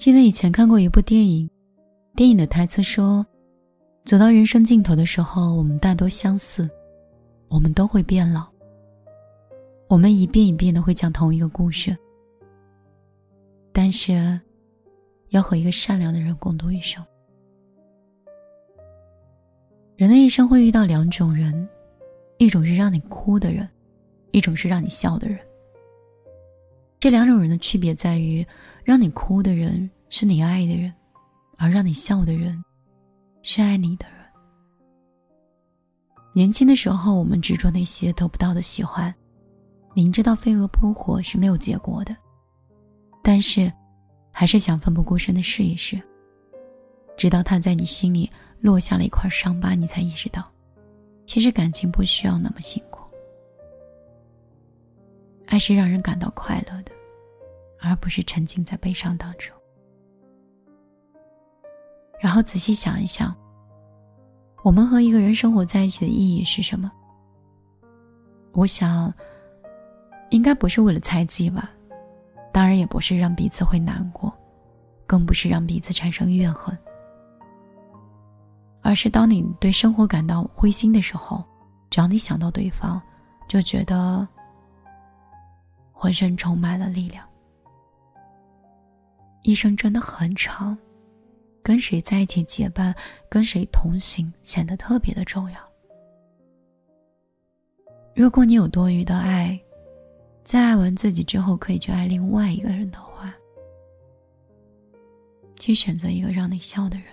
记得以前看过一部电影，电影的台词说：“走到人生尽头的时候，我们大多相似，我们都会变老。我们一遍一遍的会讲同一个故事，但是要和一个善良的人共度一生。人的一生会遇到两种人，一种是让你哭的人，一种是让你笑的人。这两种人的区别在于。”让你哭的人是你爱的人，而让你笑的人是爱你的人。年轻的时候，我们执着那些得不到的喜欢，明知道飞蛾扑火是没有结果的，但是还是想奋不顾身的试一试。直到他在你心里落下了一块伤疤，你才意识到，其实感情不需要那么辛苦。爱是让人感到快乐的。而不是沉浸在悲伤当中。然后仔细想一想，我们和一个人生活在一起的意义是什么？我想，应该不是为了猜忌吧，当然也不是让彼此会难过，更不是让彼此产生怨恨，而是当你对生活感到灰心的时候，只要你想到对方，就觉得浑身充满了力量。一生真的很长，跟谁在一起结伴，跟谁同行，显得特别的重要。如果你有多余的爱，在爱完自己之后，可以去爱另外一个人的话，去选择一个让你笑的人，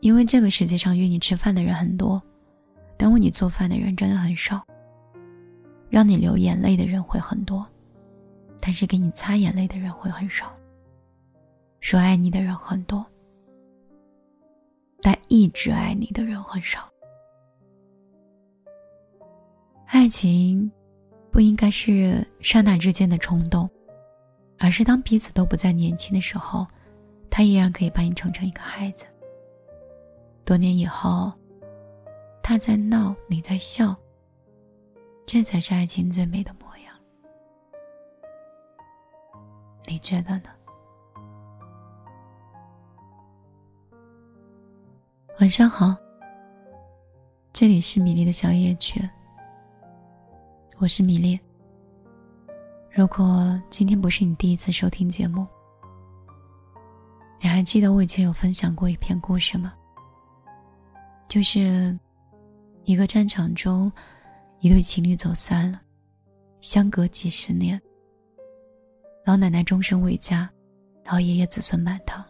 因为这个世界上约你吃饭的人很多，但为你做饭的人真的很少。让你流眼泪的人会很多。但是给你擦眼泪的人会很少，说爱你的人很多，但一直爱你的人很少。爱情不应该是刹那之间的冲动，而是当彼此都不再年轻的时候，他依然可以把你宠成一个孩子。多年以后，他在闹，你在笑，这才是爱情最美的模样。你觉得呢？晚上好，这里是米粒的小夜曲，我是米粒。如果今天不是你第一次收听节目，你还记得我以前有分享过一篇故事吗？就是一个战场中，一对情侣走散了，相隔几十年。老奶奶终身未嫁，老爷爷子孙满堂。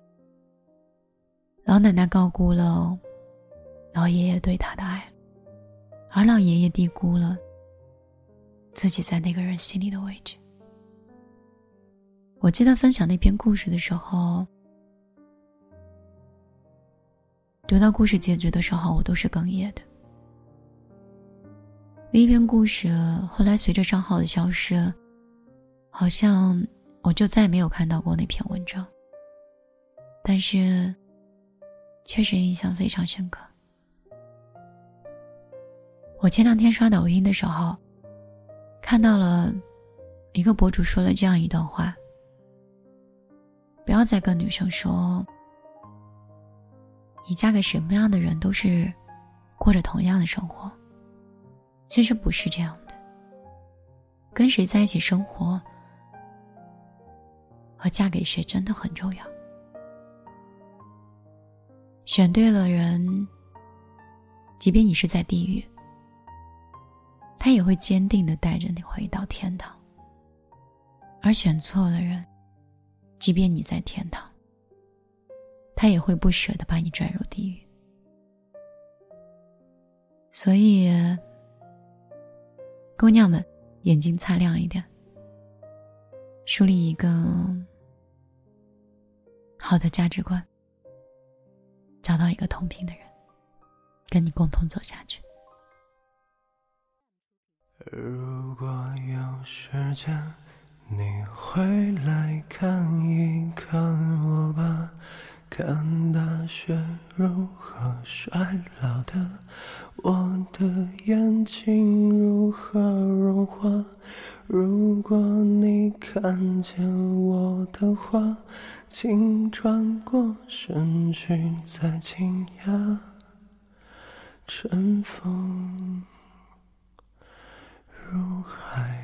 老奶奶高估了老爷爷对她的爱，而老爷爷低估了自己在那个人心里的位置。我记得分享那篇故事的时候，读到故事结局的时候，我都是哽咽的。那篇故事后来随着账号的消失，好像。我就再也没有看到过那篇文章，但是确实印象非常深刻。我前两天刷抖音的时候，看到了一个博主说了这样一段话：不要再跟女生说，你嫁给什么样的人都是过着同样的生活。其实不是这样的，跟谁在一起生活。和嫁给谁真的很重要。选对了人，即便你是在地狱，他也会坚定的带着你回到天堂；而选错了人，即便你在天堂，他也会不舍得把你拽入地狱。所以，姑娘们，眼睛擦亮一点，树立一个。好的价值观，找到一个同频的人，跟你共同走下去。如果有时间，你会来看一看我吧。看大雪如何衰老的，我的眼睛心在惊讶春风如海。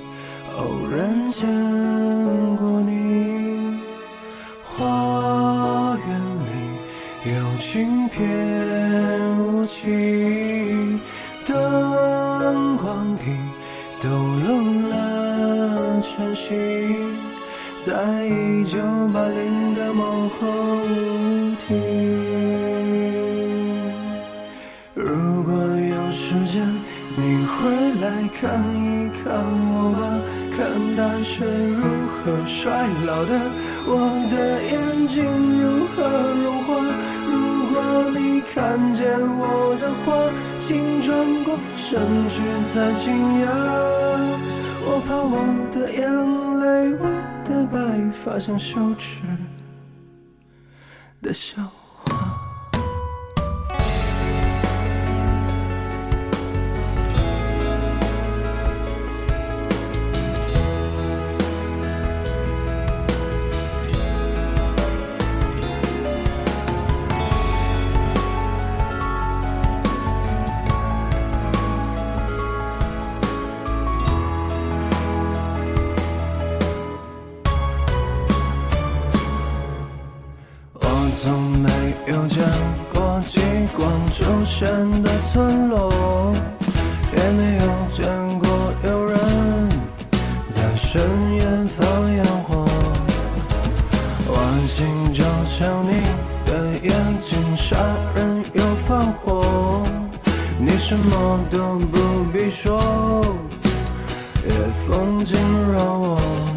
偶然见过你，花园里有轻翩舞起，灯光底抖落了晨曦，在一九八零的某后庭。如果有时间，你会来。看大雪如何衰老的，我的眼睛如何融化。如果你看见我的话，请转过身去再惊讶。我怕我的眼泪，我的白发像羞耻的笑。什么都不必说，夜风惊扰我。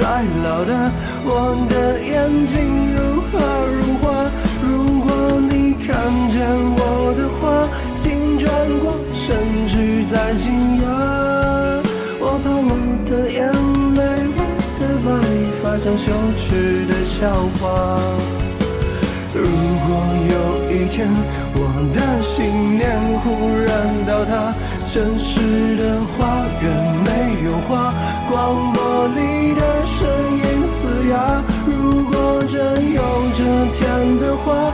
衰老的我的眼睛如何融化？如果你看见我的话，请转过身去再惊讶。我怕我的眼泪，我的白发像羞耻的笑话。如果有一天我的信念忽然倒塌，城市的花园没有花，广播里。如果真有这天的话，